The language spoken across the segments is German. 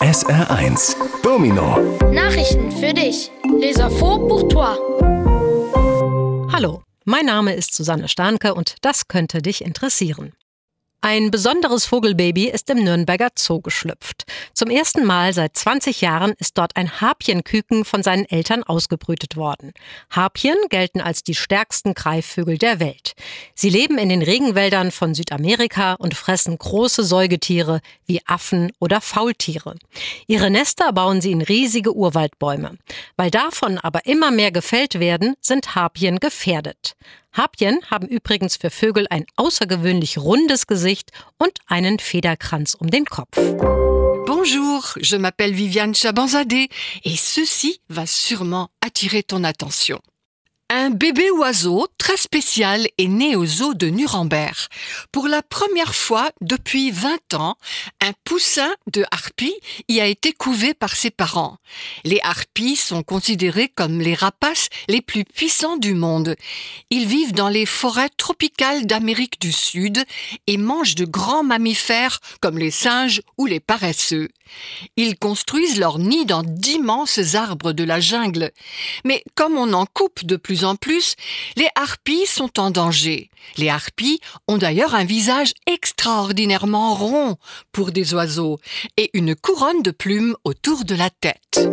SR1 Domino Nachrichten für dich. Les infos pour toi. Hallo, mein Name ist Susanne Starnke und das könnte dich interessieren. Ein besonderes Vogelbaby ist im Nürnberger Zoo geschlüpft. Zum ersten Mal seit 20 Jahren ist dort ein Harpienküken von seinen Eltern ausgebrütet worden. Harpien gelten als die stärksten Greifvögel der Welt. Sie leben in den Regenwäldern von Südamerika und fressen große Säugetiere wie Affen oder Faultiere. Ihre Nester bauen sie in riesige Urwaldbäume. Weil davon aber immer mehr gefällt werden, sind Harpien gefährdet. Harpien haben übrigens für Vögel ein außergewöhnlich rundes Gesicht und einen Federkranz um den Kopf. Bonjour, je m'appelle Viviane Chabanzadeh et ceci va sûrement attirer ton attention. Un bébé oiseau très spécial est né au zoo de Nuremberg. Pour la première fois depuis 20 ans, un poussin de harpie y a été couvé par ses parents. Les harpies sont considérées comme les rapaces les plus puissants du monde. Ils vivent dans les forêts tropicales d'Amérique du Sud et mangent de grands mammifères comme les singes ou les paresseux. Ils construisent leur nid dans d'immenses arbres de la jungle. Mais comme on en coupe de plus en plus, les harpies sont en danger. Les harpies ont d'ailleurs un visage extraordinairement rond pour des oiseaux et une couronne de plumes autour de la tête.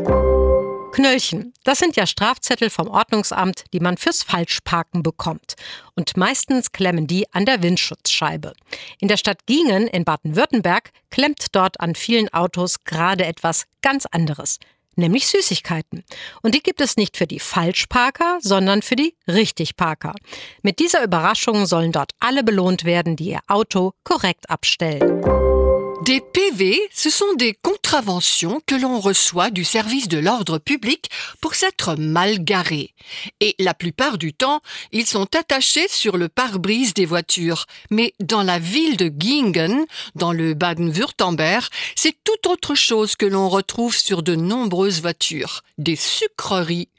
Knöllchen, das sind ja Strafzettel vom Ordnungsamt, die man fürs Falschparken bekommt. Und meistens klemmen die an der Windschutzscheibe. In der Stadt Gingen in Baden-Württemberg klemmt dort an vielen Autos gerade etwas ganz anderes, nämlich Süßigkeiten. Und die gibt es nicht für die Falschparker, sondern für die Richtigparker. Mit dieser Überraschung sollen dort alle belohnt werden, die ihr Auto korrekt abstellen. Des PV, ce sont des contraventions que l'on reçoit du service de l'ordre public pour s'être mal garé. Et la plupart du temps, ils sont attachés sur le pare-brise des voitures. Mais dans la ville de Gingen, dans le Baden-Württemberg, c'est tout autre chose que l'on retrouve sur de nombreuses voitures. Des sucreries.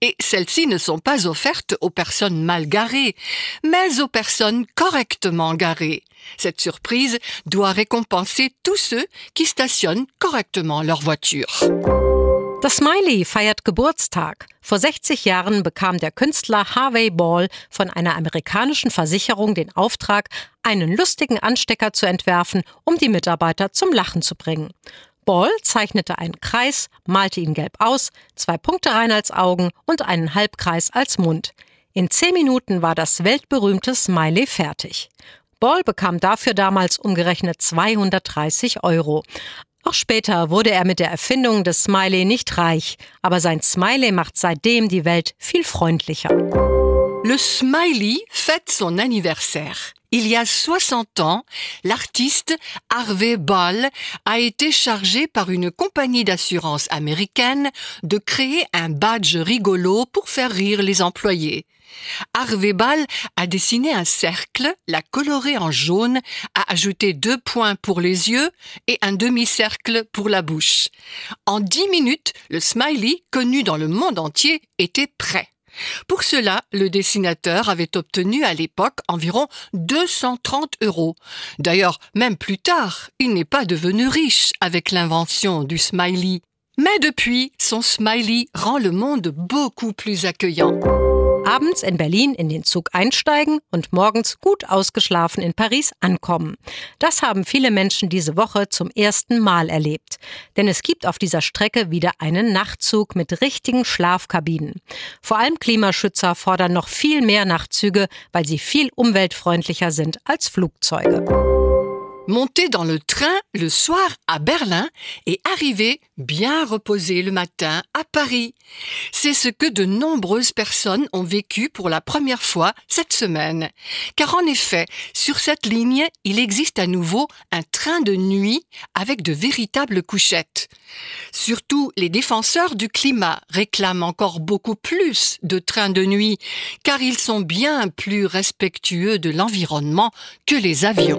Et celles-ci ne sont pas offertes aux personnes mal garées, mais aux personnes correctement garées. Cette surprise doit récompenser tous ceux qui stationnent correctement leur voiture. Das Smiley feiert Geburtstag. Vor 60 Jahren bekam der Künstler Harvey Ball von einer amerikanischen Versicherung den Auftrag, einen lustigen Anstecker zu entwerfen, um die Mitarbeiter zum Lachen zu bringen. Ball zeichnete einen Kreis, malte ihn gelb aus, zwei Punkte rein als Augen und einen Halbkreis als Mund. In zehn Minuten war das weltberühmte Smiley fertig. Ball bekam dafür damals umgerechnet 230 Euro. Auch später wurde er mit der Erfindung des Smiley nicht reich, aber sein Smiley macht seitdem die Welt viel freundlicher. Le smiley fête son anniversaire. Il y a 60 ans, l'artiste Harvey Ball a été chargé par une compagnie d'assurance américaine de créer un badge rigolo pour faire rire les employés. Harvey Ball a dessiné un cercle, l'a coloré en jaune, a ajouté deux points pour les yeux et un demi-cercle pour la bouche. En dix minutes, le smiley, connu dans le monde entier, était prêt. Pour cela, le dessinateur avait obtenu à l'époque environ 230 euros. D'ailleurs, même plus tard, il n'est pas devenu riche avec l'invention du smiley. Mais depuis, son smiley rend le monde beaucoup plus accueillant. Abends in Berlin in den Zug einsteigen und morgens gut ausgeschlafen in Paris ankommen. Das haben viele Menschen diese Woche zum ersten Mal erlebt. Denn es gibt auf dieser Strecke wieder einen Nachtzug mit richtigen Schlafkabinen. Vor allem Klimaschützer fordern noch viel mehr Nachtzüge, weil sie viel umweltfreundlicher sind als Flugzeuge. Monter dans le train le soir à Berlin et arriver bien reposé le matin à Paris. C'est ce que de nombreuses personnes ont vécu pour la première fois cette semaine. Car en effet, sur cette ligne, il existe à nouveau un train de nuit avec de véritables couchettes. Surtout, les défenseurs du climat réclament encore beaucoup plus de trains de nuit, car ils sont bien plus respectueux de l'environnement que les avions.